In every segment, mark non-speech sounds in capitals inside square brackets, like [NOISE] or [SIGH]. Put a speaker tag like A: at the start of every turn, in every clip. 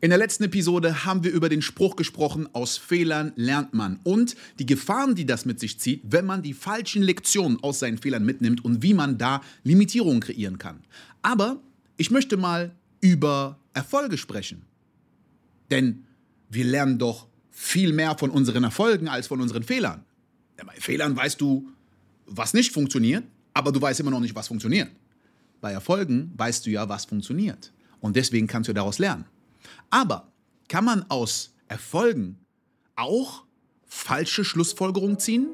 A: In der letzten Episode haben wir über den Spruch gesprochen, aus Fehlern lernt man und die Gefahren, die das mit sich zieht, wenn man die falschen Lektionen aus seinen Fehlern mitnimmt und wie man da Limitierungen kreieren kann. Aber ich möchte mal über Erfolge sprechen. Denn wir lernen doch viel mehr von unseren Erfolgen als von unseren Fehlern. Ja, bei Fehlern weißt du, was nicht funktioniert, aber du weißt immer noch nicht, was funktioniert. Bei Erfolgen weißt du ja, was funktioniert. Und deswegen kannst du daraus lernen. Aber kann man aus Erfolgen auch falsche Schlussfolgerungen ziehen?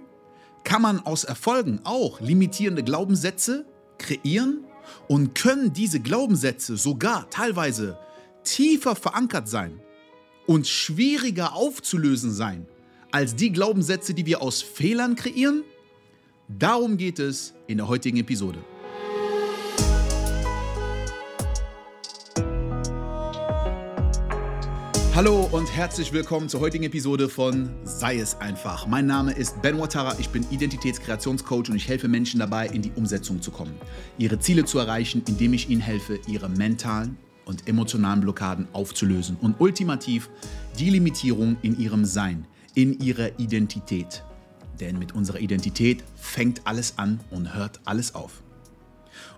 A: Kann man aus Erfolgen auch limitierende Glaubenssätze kreieren? Und können diese Glaubenssätze sogar teilweise tiefer verankert sein und schwieriger aufzulösen sein als die Glaubenssätze, die wir aus Fehlern kreieren? Darum geht es in der heutigen Episode. Hallo und herzlich willkommen zur heutigen Episode von Sei es einfach. Mein Name ist Ben Watara, ich bin Identitätskreationscoach und ich helfe Menschen dabei, in die Umsetzung zu kommen, ihre Ziele zu erreichen, indem ich ihnen helfe, ihre mentalen und emotionalen Blockaden aufzulösen und ultimativ die Limitierung in ihrem Sein, in ihrer Identität. Denn mit unserer Identität fängt alles an und hört alles auf.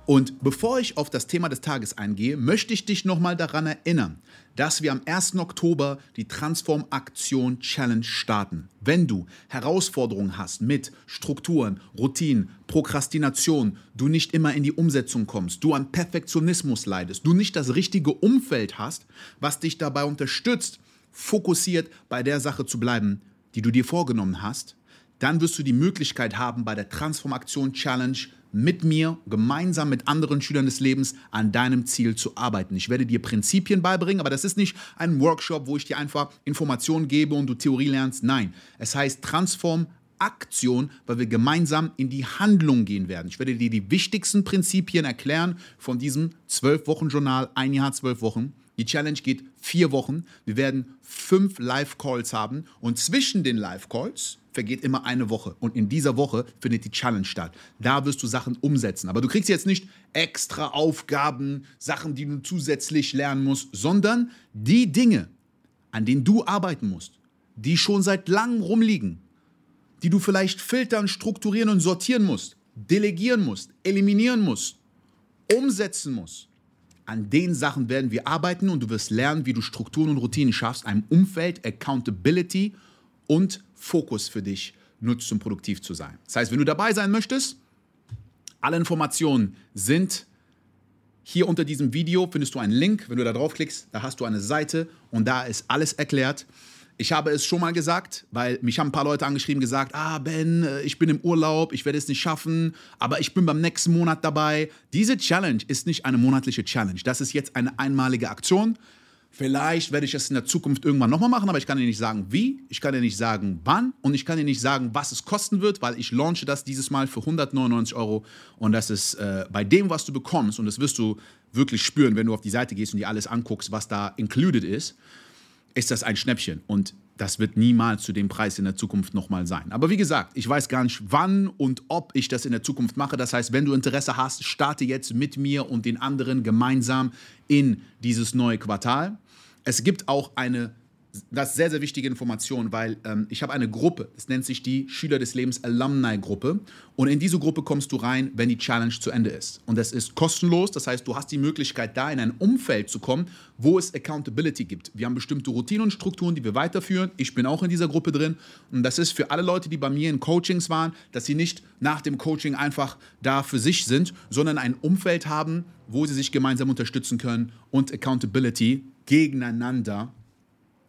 A: Und bevor ich auf das Thema des Tages eingehe, möchte ich dich nochmal daran erinnern, dass wir am 1. Oktober die Transform Aktion Challenge starten. Wenn du Herausforderungen hast mit Strukturen, Routinen, Prokrastination, du nicht immer in die Umsetzung kommst, du an Perfektionismus leidest, du nicht das richtige Umfeld hast, was dich dabei unterstützt, fokussiert bei der Sache zu bleiben, die du dir vorgenommen hast, dann wirst du die Möglichkeit haben, bei der Transformation Challenge mit mir, gemeinsam mit anderen Schülern des Lebens an deinem Ziel zu arbeiten. Ich werde dir Prinzipien beibringen, aber das ist nicht ein Workshop, wo ich dir einfach Informationen gebe und du Theorie lernst. Nein, es heißt Transform Aktion, weil wir gemeinsam in die Handlung gehen werden. Ich werde dir die wichtigsten Prinzipien erklären von diesem 12-Wochen-Journal, ein Jahr, zwölf Wochen. Die Challenge geht vier Wochen. Wir werden fünf Live-Calls haben und zwischen den Live-Calls vergeht immer eine Woche. Und in dieser Woche findet die Challenge statt. Da wirst du Sachen umsetzen. Aber du kriegst jetzt nicht extra Aufgaben, Sachen, die du zusätzlich lernen musst, sondern die Dinge, an denen du arbeiten musst, die schon seit langem rumliegen, die du vielleicht filtern, strukturieren und sortieren musst, delegieren musst, eliminieren musst, umsetzen musst. An den Sachen werden wir arbeiten und du wirst lernen, wie du Strukturen und Routinen schaffst, einem Umfeld, Accountability und Fokus für dich nutzt, um produktiv zu sein. Das heißt, wenn du dabei sein möchtest, alle Informationen sind hier unter diesem Video, findest du einen Link. Wenn du da draufklickst, da hast du eine Seite und da ist alles erklärt. Ich habe es schon mal gesagt, weil mich haben ein paar Leute angeschrieben gesagt, ah Ben, äh, ich bin im Urlaub, ich werde es nicht schaffen, aber ich bin beim nächsten Monat dabei. Diese Challenge ist nicht eine monatliche Challenge. Das ist jetzt eine einmalige Aktion. Vielleicht werde ich es in der Zukunft irgendwann nochmal machen, aber ich kann dir nicht sagen, wie, ich kann dir nicht sagen, wann und ich kann dir nicht sagen, was es kosten wird, weil ich launche das dieses Mal für 199 Euro und das ist äh, bei dem, was du bekommst und das wirst du wirklich spüren, wenn du auf die Seite gehst und dir alles anguckst, was da included ist, ist das ein Schnäppchen und das wird niemals zu dem Preis in der Zukunft nochmal sein. Aber wie gesagt, ich weiß gar nicht, wann und ob ich das in der Zukunft mache. Das heißt, wenn du Interesse hast, starte jetzt mit mir und den anderen gemeinsam in dieses neue Quartal. Es gibt auch eine das ist sehr, sehr wichtige Information, weil ähm, ich habe eine Gruppe, das nennt sich die Schüler des Lebens Alumni-Gruppe. Und in diese Gruppe kommst du rein, wenn die Challenge zu Ende ist. Und das ist kostenlos, das heißt, du hast die Möglichkeit, da in ein Umfeld zu kommen, wo es Accountability gibt. Wir haben bestimmte Routinen und Strukturen, die wir weiterführen. Ich bin auch in dieser Gruppe drin. Und das ist für alle Leute, die bei mir in Coachings waren, dass sie nicht nach dem Coaching einfach da für sich sind, sondern ein Umfeld haben, wo sie sich gemeinsam unterstützen können und Accountability gegeneinander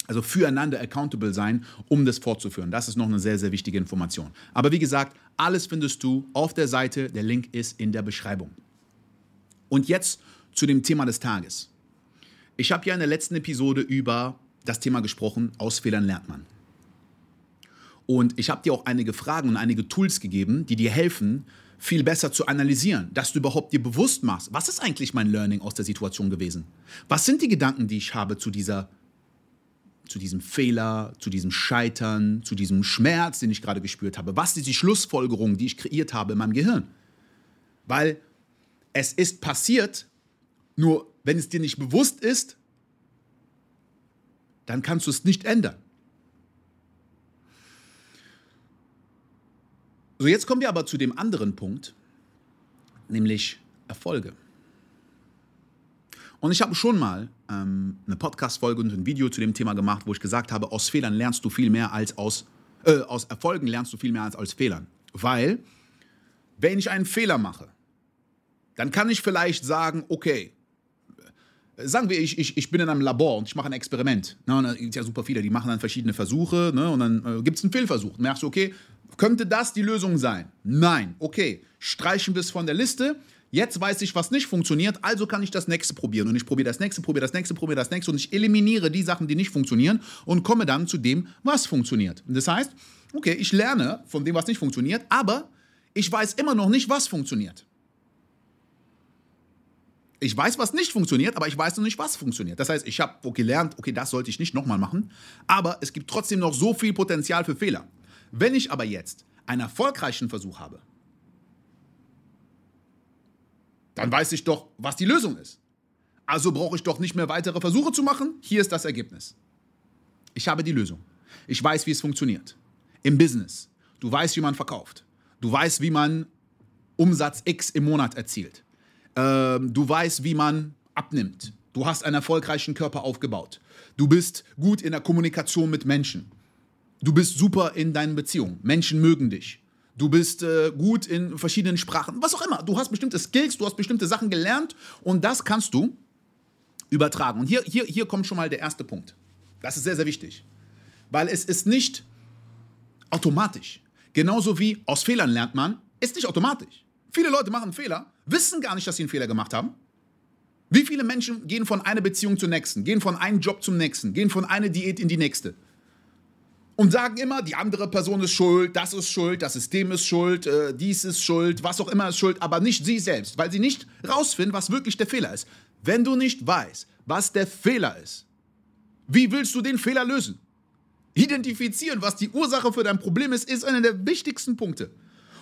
A: also füreinander accountable sein, um das fortzuführen. Das ist noch eine sehr, sehr wichtige Information. Aber wie gesagt, alles findest du auf der Seite. Der Link ist in der Beschreibung. Und jetzt zu dem Thema des Tages. Ich habe ja in der letzten Episode über das Thema gesprochen, aus Fehlern lernt man. Und ich habe dir auch einige Fragen und einige Tools gegeben, die dir helfen, viel besser zu analysieren, dass du überhaupt dir bewusst machst, was ist eigentlich mein Learning aus der Situation gewesen? Was sind die Gedanken, die ich habe zu dieser zu diesem Fehler, zu diesem Scheitern, zu diesem Schmerz, den ich gerade gespürt habe? Was ist die Schlussfolgerung, die ich kreiert habe in meinem Gehirn? Weil es ist passiert, nur wenn es dir nicht bewusst ist, dann kannst du es nicht ändern. So, jetzt kommen wir aber zu dem anderen Punkt, nämlich Erfolge. Und ich habe schon mal ähm, eine Podcast-Folge und ein Video zu dem Thema gemacht, wo ich gesagt habe, aus Fehlern lernst du viel mehr als aus, äh, aus Erfolgen lernst du viel mehr als aus Fehlern. Weil, wenn ich einen Fehler mache, dann kann ich vielleicht sagen, okay, sagen wir, ich, ich, ich bin in einem Labor und ich mache ein Experiment. Ne, und da gibt es ja super viele, die machen dann verschiedene Versuche ne, und dann äh, gibt es einen Fehlversuch. Dann merkst du, okay, könnte das die Lösung sein? Nein. Okay, streichen wir es von der Liste. Jetzt weiß ich, was nicht funktioniert, also kann ich das nächste probieren. Und ich probiere das nächste, probiere das nächste, probiere das nächste und ich eliminiere die Sachen, die nicht funktionieren und komme dann zu dem, was funktioniert. Das heißt, okay, ich lerne von dem, was nicht funktioniert, aber ich weiß immer noch nicht, was funktioniert. Ich weiß, was nicht funktioniert, aber ich weiß noch nicht, was funktioniert. Das heißt, ich habe gelernt, okay, das sollte ich nicht nochmal machen, aber es gibt trotzdem noch so viel Potenzial für Fehler. Wenn ich aber jetzt einen erfolgreichen Versuch habe, dann weiß ich doch, was die Lösung ist. Also brauche ich doch nicht mehr weitere Versuche zu machen. Hier ist das Ergebnis. Ich habe die Lösung. Ich weiß, wie es funktioniert. Im Business. Du weißt, wie man verkauft. Du weißt, wie man Umsatz X im Monat erzielt. Ähm, du weißt, wie man abnimmt. Du hast einen erfolgreichen Körper aufgebaut. Du bist gut in der Kommunikation mit Menschen. Du bist super in deinen Beziehungen. Menschen mögen dich. Du bist äh, gut in verschiedenen Sprachen. Was auch immer. Du hast bestimmte Skills, du hast bestimmte Sachen gelernt und das kannst du übertragen. Und hier, hier, hier kommt schon mal der erste Punkt. Das ist sehr, sehr wichtig. Weil es ist nicht automatisch. Genauso wie aus Fehlern lernt man, ist nicht automatisch. Viele Leute machen Fehler, wissen gar nicht, dass sie einen Fehler gemacht haben. Wie viele Menschen gehen von einer Beziehung zur nächsten, gehen von einem Job zum nächsten, gehen von einer Diät in die nächste und sagen immer, die andere Person ist schuld, das ist schuld, das System ist schuld, äh, dies ist schuld, was auch immer ist schuld, aber nicht sie selbst, weil sie nicht rausfinden, was wirklich der Fehler ist. Wenn du nicht weißt, was der Fehler ist, wie willst du den Fehler lösen? Identifizieren, was die Ursache für dein Problem ist, ist einer der wichtigsten Punkte.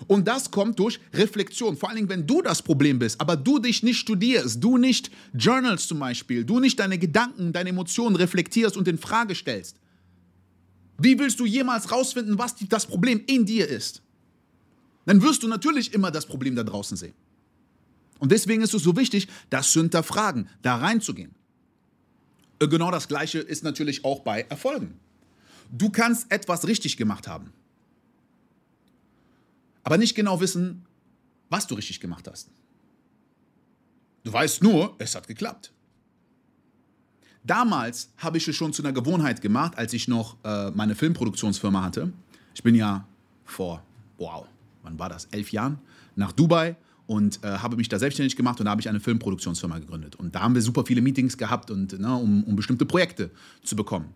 A: Und das kommt durch Reflexion. Vor allen Dingen, wenn du das Problem bist, aber du dich nicht studierst, du nicht journals zum Beispiel, du nicht deine Gedanken, deine Emotionen reflektierst und in Frage stellst. Wie willst du jemals rausfinden, was das Problem in dir ist? Dann wirst du natürlich immer das Problem da draußen sehen. Und deswegen ist es so wichtig, das zu hinterfragen, da reinzugehen. Äh, genau das Gleiche ist natürlich auch bei Erfolgen. Du kannst etwas richtig gemacht haben aber nicht genau wissen, was du richtig gemacht hast. Du weißt nur, es hat geklappt. Damals habe ich es schon zu einer Gewohnheit gemacht, als ich noch äh, meine Filmproduktionsfirma hatte. Ich bin ja vor, wow, wann war das? Elf Jahren nach Dubai und äh, habe mich da selbstständig gemacht und da habe ich eine Filmproduktionsfirma gegründet. Und da haben wir super viele Meetings gehabt, und, ne, um, um bestimmte Projekte zu bekommen.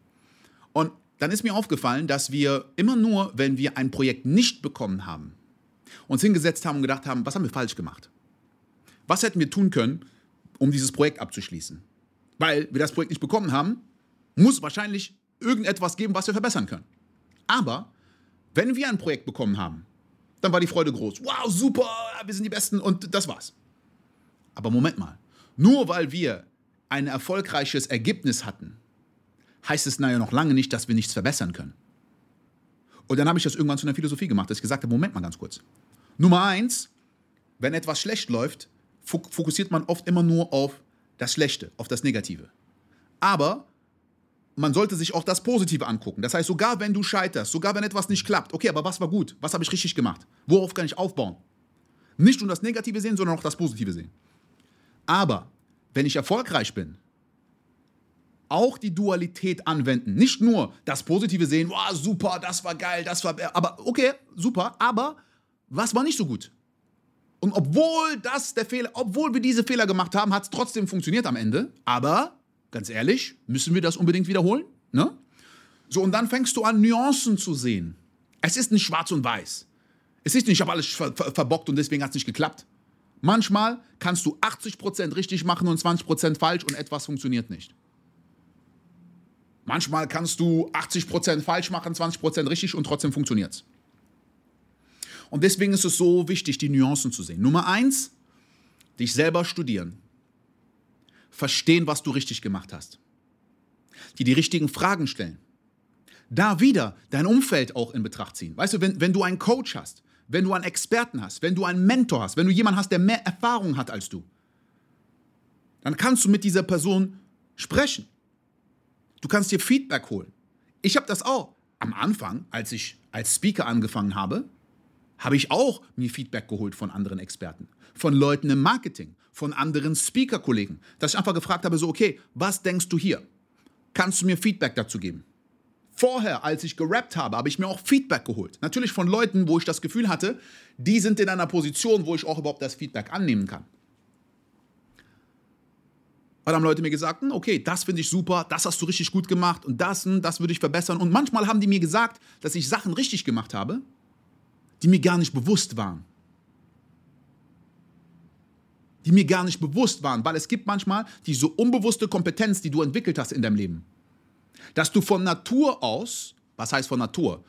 A: Und dann ist mir aufgefallen, dass wir immer nur, wenn wir ein Projekt nicht bekommen haben, uns hingesetzt haben und gedacht haben, was haben wir falsch gemacht? Was hätten wir tun können, um dieses Projekt abzuschließen? Weil wir das Projekt nicht bekommen haben, muss wahrscheinlich irgendetwas geben, was wir verbessern können. Aber wenn wir ein Projekt bekommen haben, dann war die Freude groß. Wow, super, wir sind die Besten und das war's. Aber Moment mal, nur weil wir ein erfolgreiches Ergebnis hatten, heißt es naja noch lange nicht, dass wir nichts verbessern können. Und dann habe ich das irgendwann zu einer Philosophie gemacht, dass ich gesagt habe, Moment mal ganz kurz. Nummer eins, wenn etwas schlecht läuft, fokussiert man oft immer nur auf das Schlechte, auf das Negative. Aber man sollte sich auch das Positive angucken. Das heißt, sogar wenn du scheiterst, sogar wenn etwas nicht klappt, okay, aber was war gut? Was habe ich richtig gemacht? Worauf kann ich aufbauen? Nicht nur das Negative sehen, sondern auch das Positive sehen. Aber wenn ich erfolgreich bin, auch die Dualität anwenden. Nicht nur das Positive sehen, wow, super, das war geil, das war, aber okay, super, aber was war nicht so gut? Und obwohl das der Fehler, obwohl wir diese Fehler gemacht haben, hat es trotzdem funktioniert am Ende. Aber ganz ehrlich, müssen wir das unbedingt wiederholen? Ne? So, und dann fängst du an, Nuancen zu sehen. Es ist nicht schwarz und weiß. Es ist nicht, ich habe alles ver ver verbockt und deswegen hat es nicht geklappt. Manchmal kannst du 80% richtig machen und 20% falsch und etwas funktioniert nicht. Manchmal kannst du 80% falsch machen, 20% richtig und trotzdem funktioniert es. Und deswegen ist es so wichtig, die Nuancen zu sehen. Nummer eins, dich selber studieren. Verstehen, was du richtig gemacht hast. die die richtigen Fragen stellen. Da wieder dein Umfeld auch in Betracht ziehen. Weißt du, wenn, wenn du einen Coach hast, wenn du einen Experten hast, wenn du einen Mentor hast, wenn du jemanden hast, der mehr Erfahrung hat als du, dann kannst du mit dieser Person sprechen. Du kannst dir Feedback holen. Ich habe das auch. Am Anfang, als ich als Speaker angefangen habe, habe ich auch mir Feedback geholt von anderen Experten, von Leuten im Marketing, von anderen Speaker-Kollegen, dass ich einfach gefragt habe, so, okay, was denkst du hier? Kannst du mir Feedback dazu geben? Vorher, als ich gerappt habe, habe ich mir auch Feedback geholt. Natürlich von Leuten, wo ich das Gefühl hatte, die sind in einer Position, wo ich auch überhaupt das Feedback annehmen kann. Und haben Leute mir gesagt, hm, okay, das finde ich super, das hast du richtig gut gemacht und das, hm, das würde ich verbessern. Und manchmal haben die mir gesagt, dass ich Sachen richtig gemacht habe, die mir gar nicht bewusst waren. Die mir gar nicht bewusst waren, weil es gibt manchmal diese unbewusste Kompetenz, die du entwickelt hast in deinem Leben. Dass du von Natur aus, was heißt von Natur?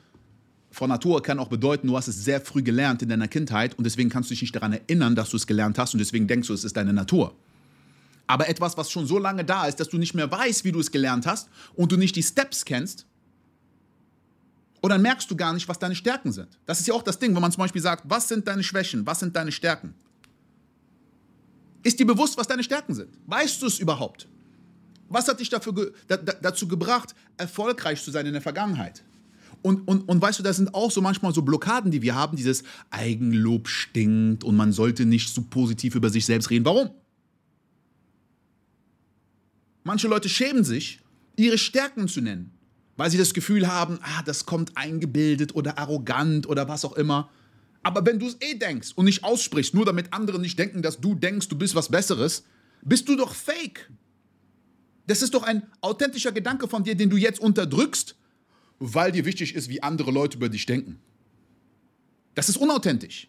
A: Von Natur kann auch bedeuten, du hast es sehr früh gelernt in deiner Kindheit und deswegen kannst du dich nicht daran erinnern, dass du es gelernt hast und deswegen denkst du, es ist deine Natur. Aber etwas, was schon so lange da ist, dass du nicht mehr weißt, wie du es gelernt hast und du nicht die Steps kennst, und dann merkst du gar nicht, was deine Stärken sind. Das ist ja auch das Ding, wenn man zum Beispiel sagt, was sind deine Schwächen, was sind deine Stärken? Ist dir bewusst, was deine Stärken sind? Weißt du es überhaupt? Was hat dich dafür ge da, dazu gebracht, erfolgreich zu sein in der Vergangenheit? Und, und, und weißt du, das sind auch so manchmal so Blockaden, die wir haben, dieses Eigenlob stinkt und man sollte nicht so positiv über sich selbst reden. Warum? Manche Leute schämen sich, ihre Stärken zu nennen weil sie das Gefühl haben, ah, das kommt eingebildet oder arrogant oder was auch immer. Aber wenn du es eh denkst und nicht aussprichst, nur damit andere nicht denken, dass du denkst, du bist was Besseres, bist du doch fake. Das ist doch ein authentischer Gedanke von dir, den du jetzt unterdrückst, weil dir wichtig ist, wie andere Leute über dich denken. Das ist unauthentisch.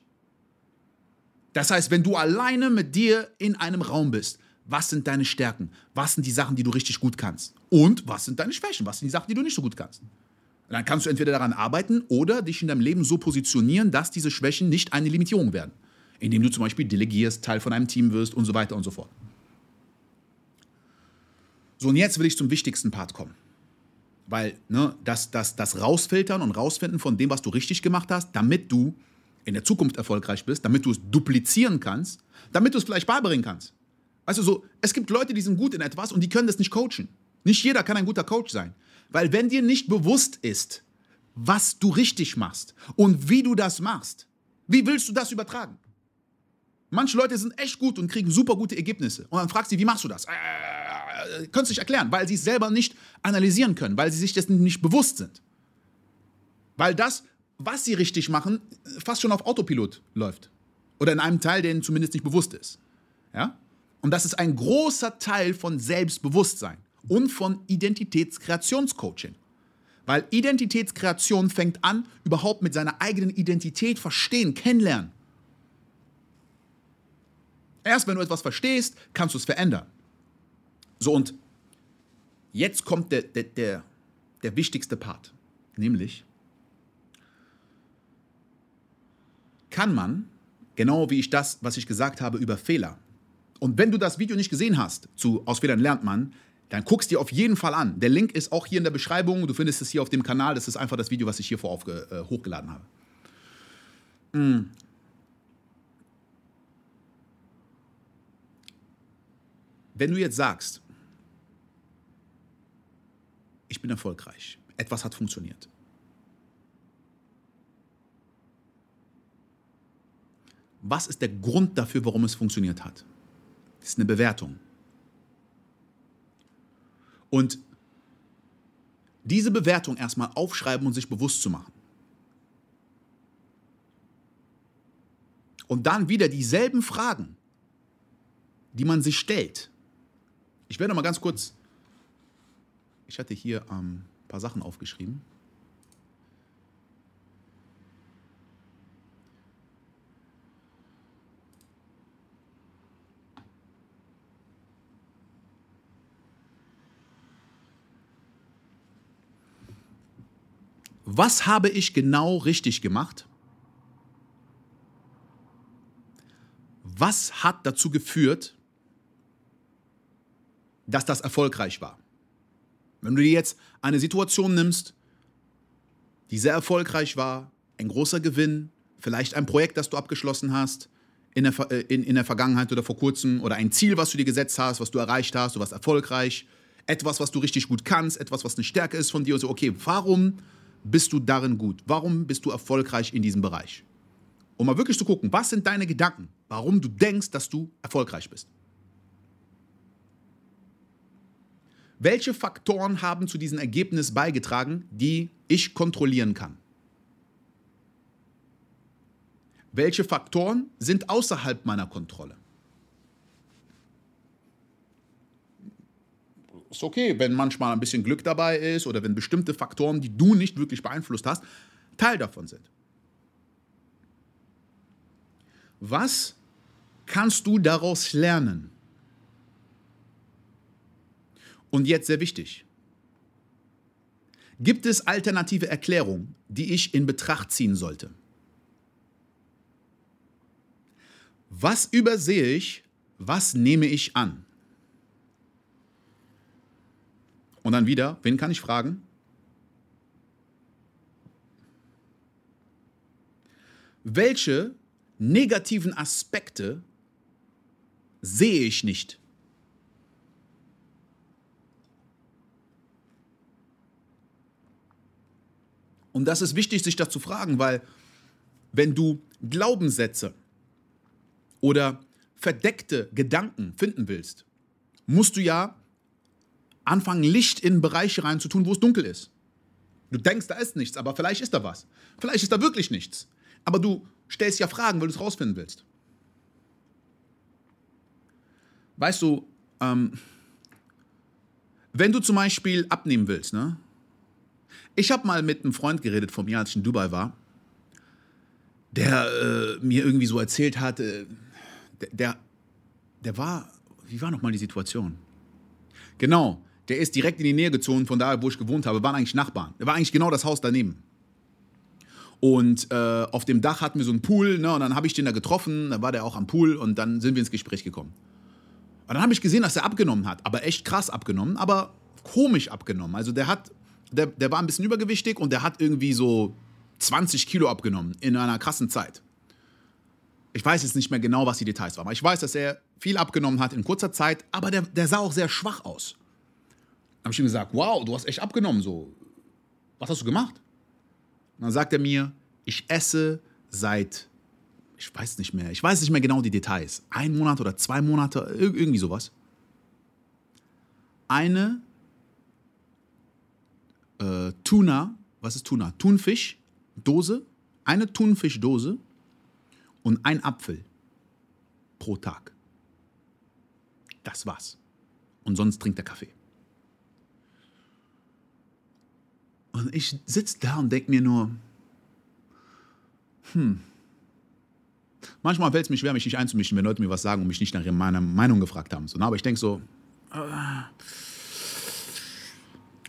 A: Das heißt, wenn du alleine mit dir in einem Raum bist, was sind deine Stärken? Was sind die Sachen, die du richtig gut kannst? Und was sind deine Schwächen? Was sind die Sachen, die du nicht so gut kannst? Und dann kannst du entweder daran arbeiten oder dich in deinem Leben so positionieren, dass diese Schwächen nicht eine Limitierung werden. Indem du zum Beispiel delegierst, Teil von einem Team wirst und so weiter und so fort. So, und jetzt will ich zum wichtigsten Part kommen. Weil ne, das, das, das Rausfiltern und Rausfinden von dem, was du richtig gemacht hast, damit du in der Zukunft erfolgreich bist, damit du es duplizieren kannst, damit du es vielleicht beibringen kannst. Also so, es gibt Leute, die sind gut in etwas und die können das nicht coachen. Nicht jeder kann ein guter Coach sein. Weil wenn dir nicht bewusst ist, was du richtig machst und wie du das machst, wie willst du das übertragen? Manche Leute sind echt gut und kriegen super gute Ergebnisse. Und dann fragst du, wie machst du das? Äh, können sie nicht erklären, weil sie es selber nicht analysieren können, weil sie sich dessen nicht bewusst sind. Weil das, was sie richtig machen, fast schon auf Autopilot läuft. Oder in einem Teil, der ihnen zumindest nicht bewusst ist. Ja? Und das ist ein großer Teil von Selbstbewusstsein und von Identitätskreationscoaching. Weil Identitätskreation fängt an, überhaupt mit seiner eigenen Identität verstehen, kennenlernen. Erst wenn du etwas verstehst, kannst du es verändern. So, und jetzt kommt der, der, der, der wichtigste Part, nämlich kann man, genau wie ich das, was ich gesagt habe über Fehler, und wenn du das Video nicht gesehen hast, zu Aus Fehlern lernt man, dann guckst dir auf jeden Fall an. Der Link ist auch hier in der Beschreibung. Du findest es hier auf dem Kanal. Das ist einfach das Video, was ich hier vor äh, hochgeladen habe. Mm. Wenn du jetzt sagst, ich bin erfolgreich, etwas hat funktioniert. Was ist der Grund dafür, warum es funktioniert hat? Das ist eine Bewertung. Und diese Bewertung erstmal aufschreiben und sich bewusst zu machen. Und dann wieder dieselben Fragen, die man sich stellt. Ich werde mal ganz kurz, ich hatte hier ähm, ein paar Sachen aufgeschrieben. Was habe ich genau richtig gemacht? Was hat dazu geführt, dass das erfolgreich war? Wenn du dir jetzt eine Situation nimmst, die sehr erfolgreich war, ein großer Gewinn, vielleicht ein Projekt, das du abgeschlossen hast in der, äh, in, in der Vergangenheit oder vor kurzem oder ein Ziel, was du dir gesetzt hast, was du erreicht hast, du warst erfolgreich, etwas, was du richtig gut kannst, etwas, was eine Stärke ist von dir. Also, okay, warum bist du darin gut? Warum bist du erfolgreich in diesem Bereich? Um mal wirklich zu gucken, was sind deine Gedanken, warum du denkst, dass du erfolgreich bist. Welche Faktoren haben zu diesem Ergebnis beigetragen, die ich kontrollieren kann? Welche Faktoren sind außerhalb meiner Kontrolle? Ist okay, wenn manchmal ein bisschen Glück dabei ist oder wenn bestimmte Faktoren, die du nicht wirklich beeinflusst hast, Teil davon sind. Was kannst du daraus lernen? Und jetzt sehr wichtig. Gibt es alternative Erklärungen, die ich in Betracht ziehen sollte? Was übersehe ich? Was nehme ich an? Und dann wieder, wen kann ich fragen? Welche negativen Aspekte sehe ich nicht? Und das ist wichtig, sich das zu fragen, weil wenn du Glaubenssätze oder verdeckte Gedanken finden willst, musst du ja anfangen, Licht in Bereiche reinzutun, wo es dunkel ist. Du denkst, da ist nichts, aber vielleicht ist da was. Vielleicht ist da wirklich nichts. Aber du stellst ja Fragen, weil du es rausfinden willst. Weißt du, ähm, wenn du zum Beispiel abnehmen willst, ne? Ich habe mal mit einem Freund geredet von mir, als ich in Dubai war, der äh, mir irgendwie so erzählt hat, äh, der, der, der war, wie war nochmal die Situation? Genau, der ist direkt in die Nähe gezogen von da, wo ich gewohnt habe, waren eigentlich Nachbarn. Der war eigentlich genau das Haus daneben. Und äh, auf dem Dach hatten wir so einen Pool, ne, und dann habe ich den da getroffen, da war der auch am Pool und dann sind wir ins Gespräch gekommen. Und dann habe ich gesehen, dass er abgenommen hat, aber echt krass abgenommen, aber komisch abgenommen. Also der hat, der, der war ein bisschen übergewichtig und der hat irgendwie so 20 Kilo abgenommen in einer krassen Zeit. Ich weiß jetzt nicht mehr genau, was die Details waren, aber ich weiß, dass er viel abgenommen hat in kurzer Zeit, aber der, der sah auch sehr schwach aus. Habe ich ihm gesagt, wow, du hast echt abgenommen, so. Was hast du gemacht? Und dann sagt er mir, ich esse seit, ich weiß nicht mehr, ich weiß nicht mehr genau die Details, ein Monat oder zwei Monate, irgendwie sowas. Eine äh, Tuna, was ist Tuna? Thunfisch, Dose, eine Thunfischdose und ein Apfel pro Tag. Das war's. Und sonst trinkt er Kaffee. Und ich sitze da und denke mir nur, hm. Manchmal fällt es mir schwer, mich nicht einzumischen, wenn Leute mir was sagen und mich nicht nach meiner Meinung gefragt haben. So, aber ich denke so, äh,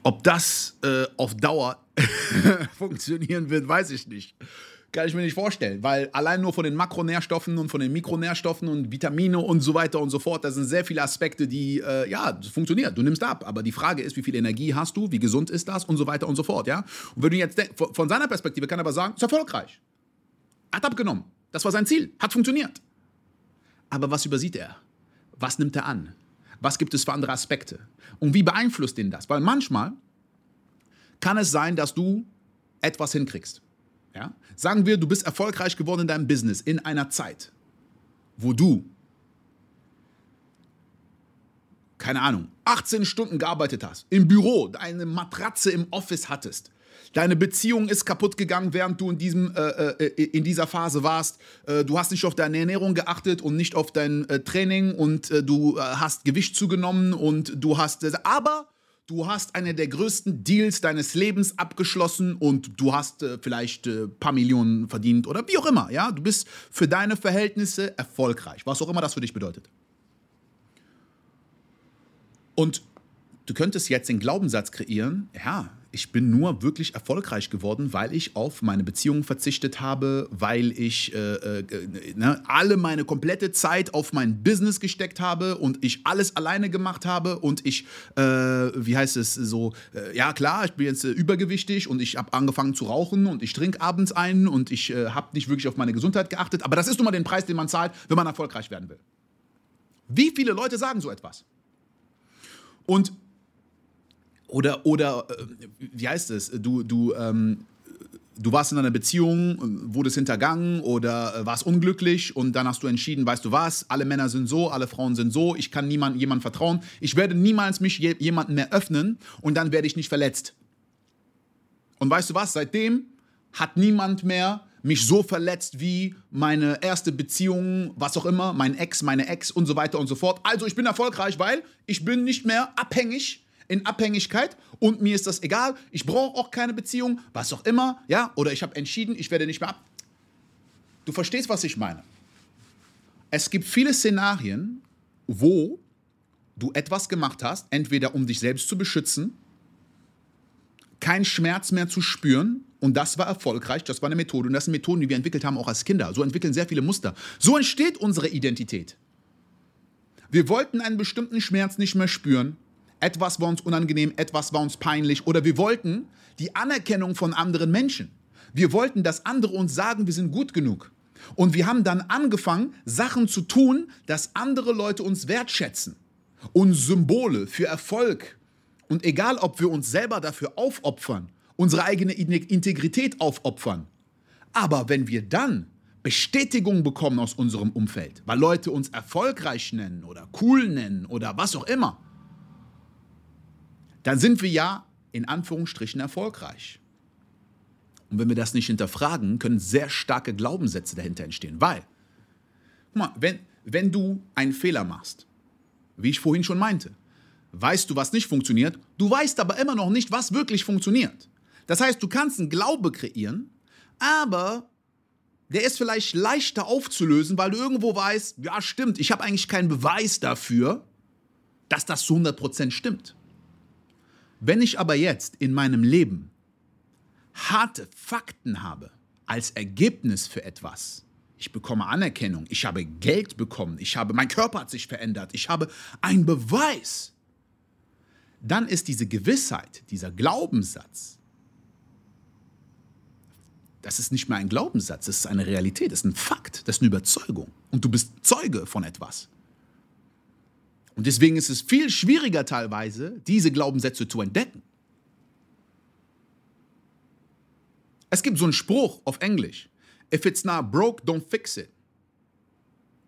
A: ob das äh, auf Dauer [LAUGHS] funktionieren wird, weiß ich nicht. Kann ich mir nicht vorstellen, weil allein nur von den Makronährstoffen und von den Mikronährstoffen und Vitamine und so weiter und so fort, da sind sehr viele Aspekte, die, äh, ja, das funktioniert. Du nimmst ab, aber die Frage ist, wie viel Energie hast du, wie gesund ist das und so weiter und so fort, ja? Und wenn du jetzt von seiner Perspektive kann er aber sagen, ist erfolgreich. Hat abgenommen. Das war sein Ziel. Hat funktioniert. Aber was übersieht er? Was nimmt er an? Was gibt es für andere Aspekte? Und wie beeinflusst ihn das? Weil manchmal kann es sein, dass du etwas hinkriegst. Ja? Sagen wir, du bist erfolgreich geworden in deinem Business in einer Zeit, wo du, keine Ahnung, 18 Stunden gearbeitet hast, im Büro, eine Matratze im Office hattest. Deine Beziehung ist kaputt gegangen, während du in, diesem, äh, äh, in dieser Phase warst. Äh, du hast nicht auf deine Ernährung geachtet und nicht auf dein äh, Training und äh, du äh, hast Gewicht zugenommen und du hast. aber du hast einen der größten Deals deines Lebens abgeschlossen und du hast äh, vielleicht ein äh, paar Millionen verdient oder wie auch immer, ja? Du bist für deine Verhältnisse erfolgreich, was auch immer das für dich bedeutet. Und du könntest jetzt den Glaubenssatz kreieren, ja, ich bin nur wirklich erfolgreich geworden, weil ich auf meine Beziehungen verzichtet habe, weil ich äh, äh, ne, alle meine komplette Zeit auf mein Business gesteckt habe und ich alles alleine gemacht habe und ich, äh, wie heißt es so, äh, ja klar, ich bin jetzt äh, übergewichtig und ich habe angefangen zu rauchen und ich trinke abends ein und ich äh, habe nicht wirklich auf meine Gesundheit geachtet, aber das ist nun mal den Preis, den man zahlt, wenn man erfolgreich werden will. Wie viele Leute sagen so etwas? Und oder, oder äh, wie heißt es? Du, du, ähm, du warst in einer Beziehung, wurdest hintergangen oder äh, warst unglücklich und dann hast du entschieden, weißt du was, alle Männer sind so, alle Frauen sind so, ich kann niemandem jemand vertrauen, ich werde niemals mich je, jemandem mehr öffnen und dann werde ich nicht verletzt. Und weißt du was, seitdem hat niemand mehr mich so verletzt wie meine erste Beziehung, was auch immer, mein Ex, meine Ex und so weiter und so fort. Also ich bin erfolgreich, weil ich bin nicht mehr abhängig in Abhängigkeit und mir ist das egal. Ich brauche auch keine Beziehung, was auch immer, ja, oder ich habe entschieden, ich werde nicht mehr ab. Du verstehst, was ich meine. Es gibt viele Szenarien, wo du etwas gemacht hast, entweder um dich selbst zu beschützen, keinen Schmerz mehr zu spüren und das war erfolgreich, das war eine Methode und das sind Methoden, die wir entwickelt haben, auch als Kinder. So entwickeln sehr viele Muster. So entsteht unsere Identität. Wir wollten einen bestimmten Schmerz nicht mehr spüren etwas war uns unangenehm, etwas war uns peinlich oder wir wollten die Anerkennung von anderen Menschen. Wir wollten, dass andere uns sagen, wir sind gut genug. Und wir haben dann angefangen, Sachen zu tun, dass andere Leute uns wertschätzen. Und Symbole für Erfolg. Und egal, ob wir uns selber dafür aufopfern, unsere eigene Integrität aufopfern. Aber wenn wir dann Bestätigung bekommen aus unserem Umfeld, weil Leute uns erfolgreich nennen oder cool nennen oder was auch immer, dann sind wir ja in Anführungsstrichen erfolgreich. Und wenn wir das nicht hinterfragen, können sehr starke Glaubenssätze dahinter entstehen. Weil, guck mal, wenn, wenn du einen Fehler machst, wie ich vorhin schon meinte, weißt du, was nicht funktioniert, du weißt aber immer noch nicht, was wirklich funktioniert. Das heißt, du kannst einen Glaube kreieren, aber der ist vielleicht leichter aufzulösen, weil du irgendwo weißt, ja stimmt, ich habe eigentlich keinen Beweis dafür, dass das zu 100% stimmt. Wenn ich aber jetzt in meinem Leben harte Fakten habe als Ergebnis für etwas, ich bekomme Anerkennung, ich habe Geld bekommen, ich habe, mein Körper hat sich verändert, ich habe einen Beweis, dann ist diese Gewissheit, dieser Glaubenssatz, das ist nicht mehr ein Glaubenssatz, das ist eine Realität, das ist ein Fakt, das ist eine Überzeugung. Und du bist Zeuge von etwas. Und deswegen ist es viel schwieriger teilweise, diese Glaubenssätze zu entdecken. Es gibt so einen Spruch auf Englisch. If it's not broke, don't fix it.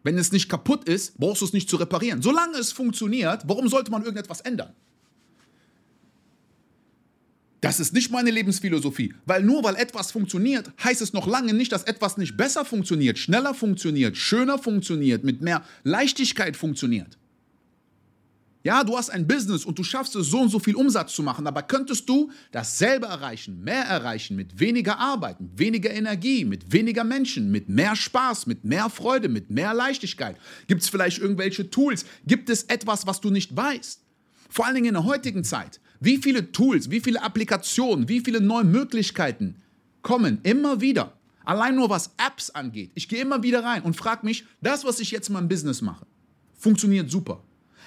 A: Wenn es nicht kaputt ist, brauchst du es nicht zu reparieren. Solange es funktioniert, warum sollte man irgendetwas ändern? Das ist nicht meine Lebensphilosophie, weil nur weil etwas funktioniert, heißt es noch lange nicht, dass etwas nicht besser funktioniert, schneller funktioniert, schöner funktioniert, mit mehr Leichtigkeit funktioniert. Ja, du hast ein Business und du schaffst es, so und so viel Umsatz zu machen, aber könntest du dasselbe erreichen, mehr erreichen, mit weniger Arbeit, mit weniger Energie, mit weniger Menschen, mit mehr Spaß, mit mehr Freude, mit mehr Leichtigkeit? Gibt es vielleicht irgendwelche Tools? Gibt es etwas, was du nicht weißt? Vor allen Dingen in der heutigen Zeit. Wie viele Tools, wie viele Applikationen, wie viele neue Möglichkeiten kommen immer wieder? Allein nur was Apps angeht. Ich gehe immer wieder rein und frage mich, das, was ich jetzt in meinem Business mache, funktioniert super.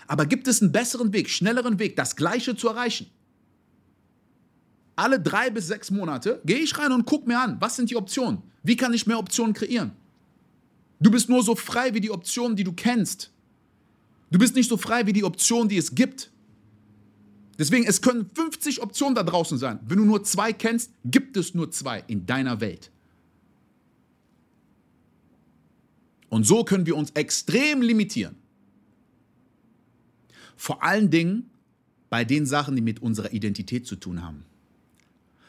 A: Aber gibt es einen besseren Weg, schnelleren Weg, das Gleiche zu erreichen? Alle drei bis sechs Monate gehe ich rein und gucke mir an, was sind die Optionen? Wie kann ich mehr Optionen kreieren? Du bist nur so frei wie die Optionen, die du kennst. Du bist nicht so frei wie die Optionen, die es gibt. Deswegen, es können 50 Optionen da draußen sein. Wenn du nur zwei kennst, gibt es nur zwei in deiner Welt. Und so können wir uns extrem limitieren. Vor allen Dingen bei den Sachen, die mit unserer Identität zu tun haben.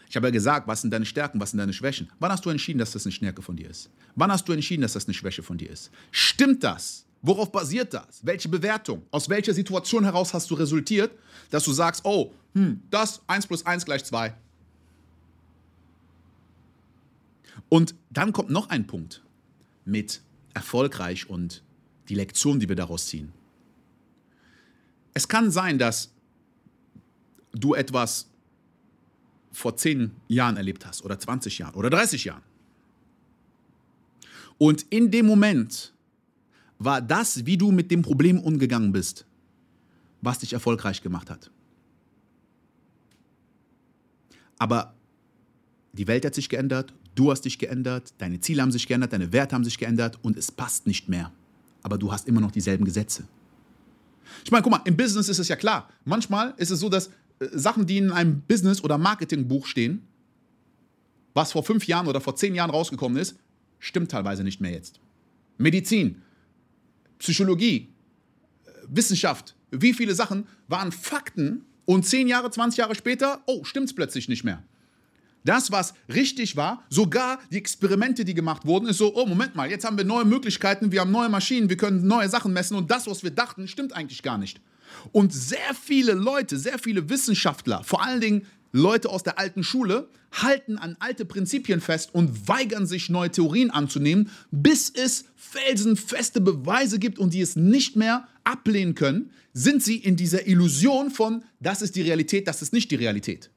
A: Ich habe ja gesagt, was sind deine Stärken, was sind deine Schwächen? Wann hast du entschieden, dass das eine Stärke von dir ist? Wann hast du entschieden, dass das eine Schwäche von dir ist? Stimmt das? Worauf basiert das? Welche Bewertung? Aus welcher Situation heraus hast du resultiert, dass du sagst, oh, hm, das 1 plus 1 gleich 2? Und dann kommt noch ein Punkt mit erfolgreich und die Lektion, die wir daraus ziehen. Es kann sein, dass du etwas vor 10 Jahren erlebt hast oder 20 Jahren oder 30 Jahren. Und in dem Moment war das, wie du mit dem Problem umgegangen bist, was dich erfolgreich gemacht hat. Aber die Welt hat sich geändert, du hast dich geändert, deine Ziele haben sich geändert, deine Werte haben sich geändert und es passt nicht mehr. Aber du hast immer noch dieselben Gesetze. Ich meine, guck mal, im Business ist es ja klar. Manchmal ist es so, dass äh, Sachen, die in einem Business- oder Marketingbuch stehen, was vor fünf Jahren oder vor zehn Jahren rausgekommen ist, stimmt teilweise nicht mehr jetzt. Medizin, Psychologie, äh, Wissenschaft, wie viele Sachen waren Fakten und zehn Jahre, 20 Jahre später, oh, stimmt es plötzlich nicht mehr. Das, was richtig war, sogar die Experimente, die gemacht wurden, ist so, oh, Moment mal, jetzt haben wir neue Möglichkeiten, wir haben neue Maschinen, wir können neue Sachen messen und das, was wir dachten, stimmt eigentlich gar nicht. Und sehr viele Leute, sehr viele Wissenschaftler, vor allen Dingen Leute aus der alten Schule, halten an alte Prinzipien fest und weigern sich, neue Theorien anzunehmen, bis es felsenfeste Beweise gibt und die es nicht mehr ablehnen können, sind sie in dieser Illusion von, das ist die Realität, das ist nicht die Realität.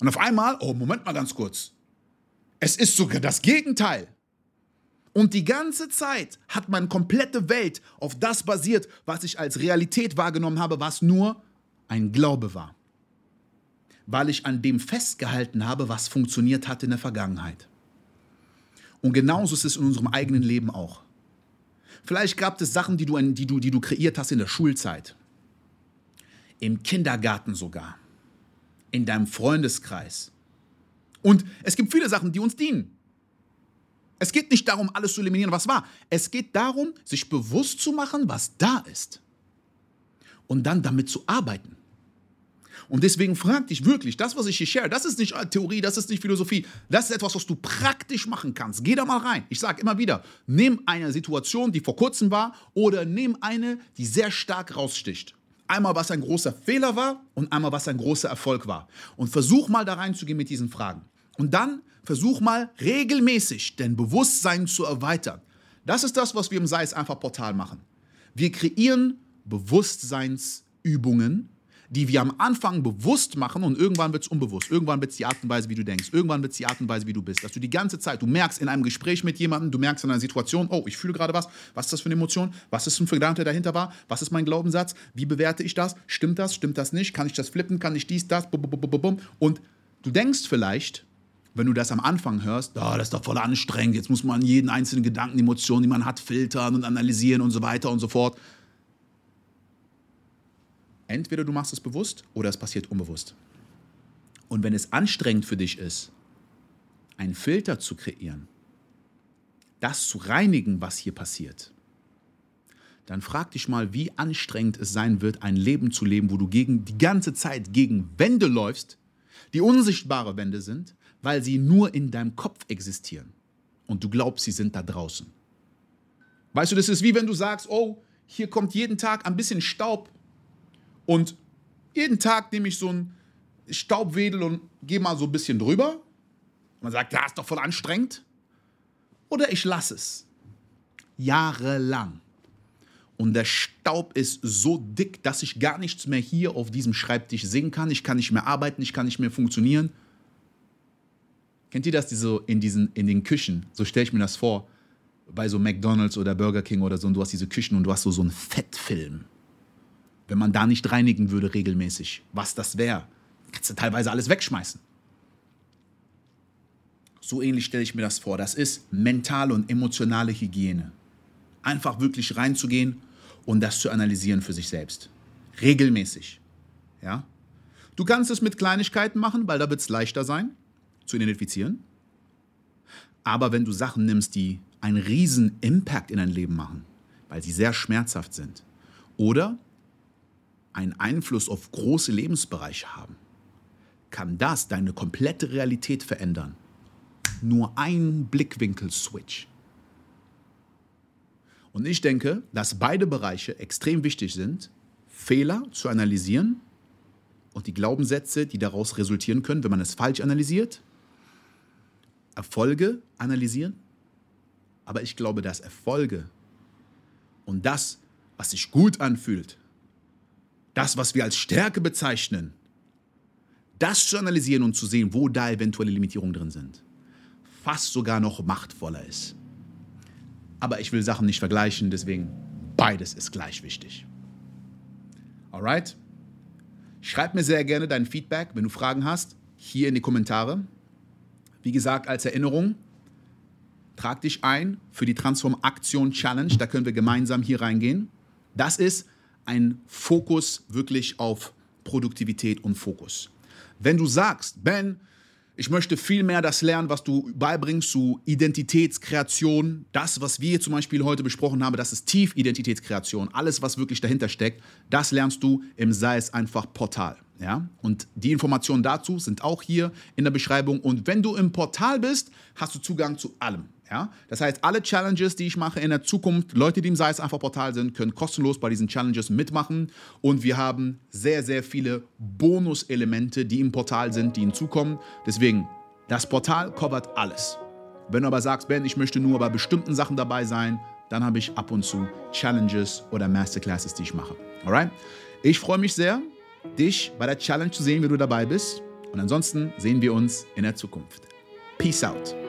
A: Und auf einmal, oh, Moment mal ganz kurz. Es ist sogar das Gegenteil. Und die ganze Zeit hat meine komplette Welt auf das basiert, was ich als Realität wahrgenommen habe, was nur ein Glaube war. Weil ich an dem festgehalten habe, was funktioniert hat in der Vergangenheit. Und genauso ist es in unserem eigenen Leben auch. Vielleicht gab es Sachen, die du, die du, die du kreiert hast in der Schulzeit, im Kindergarten sogar in deinem Freundeskreis. Und es gibt viele Sachen, die uns dienen. Es geht nicht darum, alles zu eliminieren, was war. Es geht darum, sich bewusst zu machen, was da ist. Und dann damit zu arbeiten. Und deswegen frag dich wirklich, das, was ich hier share, das ist nicht Theorie, das ist nicht Philosophie, das ist etwas, was du praktisch machen kannst. Geh da mal rein. Ich sage immer wieder, nimm eine Situation, die vor kurzem war, oder nimm eine, die sehr stark raussticht. Einmal, was ein großer Fehler war und einmal, was ein großer Erfolg war. Und versuch mal da reinzugehen mit diesen Fragen. Und dann versuch mal regelmäßig dein Bewusstsein zu erweitern. Das ist das, was wir im Sei es einfach Portal machen. Wir kreieren Bewusstseinsübungen, die wir am Anfang bewusst machen und irgendwann wird es unbewusst. Irgendwann wird es die Art und Weise, wie du denkst. Irgendwann wird es die Art und Weise, wie du bist. Dass du die ganze Zeit, du merkst in einem Gespräch mit jemandem, du merkst in einer Situation, oh, ich fühle gerade was. Was ist das für eine Emotion? Was ist für ein Gedanke dahinter war? Was ist mein Glaubenssatz? Wie bewerte ich das? Stimmt das? Stimmt das nicht? Kann ich das flippen? Kann ich dies, das? Und du denkst vielleicht, wenn du das am Anfang hörst, oh, das ist doch voll anstrengend, jetzt muss man jeden einzelnen Gedanken, Emotionen, die man hat, filtern und analysieren und so weiter und so fort. Entweder du machst es bewusst oder es passiert unbewusst. Und wenn es anstrengend für dich ist, einen Filter zu kreieren, das zu reinigen, was hier passiert, dann frag dich mal, wie anstrengend es sein wird, ein Leben zu leben, wo du gegen, die ganze Zeit gegen Wände läufst, die unsichtbare Wände sind, weil sie nur in deinem Kopf existieren und du glaubst, sie sind da draußen. Weißt du, das ist wie wenn du sagst, oh, hier kommt jeden Tag ein bisschen Staub und jeden Tag nehme ich so ein Staubwedel und gehe mal so ein bisschen drüber. Man sagt, ja, ist doch voll anstrengend. Oder ich lasse es. Jahrelang. Und der Staub ist so dick, dass ich gar nichts mehr hier auf diesem Schreibtisch sehen kann. Ich kann nicht mehr arbeiten, ich kann nicht mehr funktionieren. Kennt ihr das die so in, diesen, in den Küchen? So stelle ich mir das vor, bei so McDonalds oder Burger King oder so. Und du hast diese Küchen und du hast so, so einen Fettfilm wenn man da nicht reinigen würde regelmäßig, was das wäre. Kannst du teilweise alles wegschmeißen. So ähnlich stelle ich mir das vor. Das ist mentale und emotionale Hygiene. Einfach wirklich reinzugehen und das zu analysieren für sich selbst. Regelmäßig. Ja? Du kannst es mit Kleinigkeiten machen, weil da wird es leichter sein zu identifizieren. Aber wenn du Sachen nimmst, die einen riesen Impact in dein Leben machen, weil sie sehr schmerzhaft sind, oder einen Einfluss auf große Lebensbereiche haben, kann das deine komplette Realität verändern. Nur ein Blickwinkel-Switch. Und ich denke, dass beide Bereiche extrem wichtig sind, Fehler zu analysieren und die Glaubenssätze, die daraus resultieren können, wenn man es falsch analysiert, Erfolge analysieren. Aber ich glaube, dass Erfolge und das, was sich gut anfühlt, das, was wir als Stärke bezeichnen, das zu analysieren und zu sehen, wo da eventuelle Limitierungen drin sind, fast sogar noch machtvoller ist. Aber ich will Sachen nicht vergleichen, deswegen beides ist gleich wichtig. Alright? Schreib mir sehr gerne dein Feedback, wenn du Fragen hast, hier in die Kommentare. Wie gesagt, als Erinnerung, trag dich ein für die Transform Aktion Challenge. Da können wir gemeinsam hier reingehen. Das ist ein Fokus wirklich auf Produktivität und Fokus. Wenn du sagst, Ben, ich möchte viel mehr das lernen, was du beibringst zu Identitätskreation. Das, was wir zum Beispiel heute besprochen haben, das ist Tiefidentitätskreation. Alles, was wirklich dahinter steckt, das lernst du im Sei es einfach Portal. Ja? Und die Informationen dazu sind auch hier in der Beschreibung. Und wenn du im Portal bist, hast du Zugang zu allem. Ja? Das heißt, alle Challenges, die ich mache in der Zukunft, Leute, die im es einfach Portal sind, können kostenlos bei diesen Challenges mitmachen. Und wir haben sehr, sehr viele Bonuselemente, die im Portal sind, die hinzukommen. Deswegen, das Portal covert alles. Wenn du aber sagst, Ben, ich möchte nur bei bestimmten Sachen dabei sein, dann habe ich ab und zu Challenges oder Masterclasses, die ich mache. Alright? Ich freue mich sehr, dich bei der Challenge zu sehen, wie du dabei bist. Und ansonsten sehen wir uns in der Zukunft. Peace out.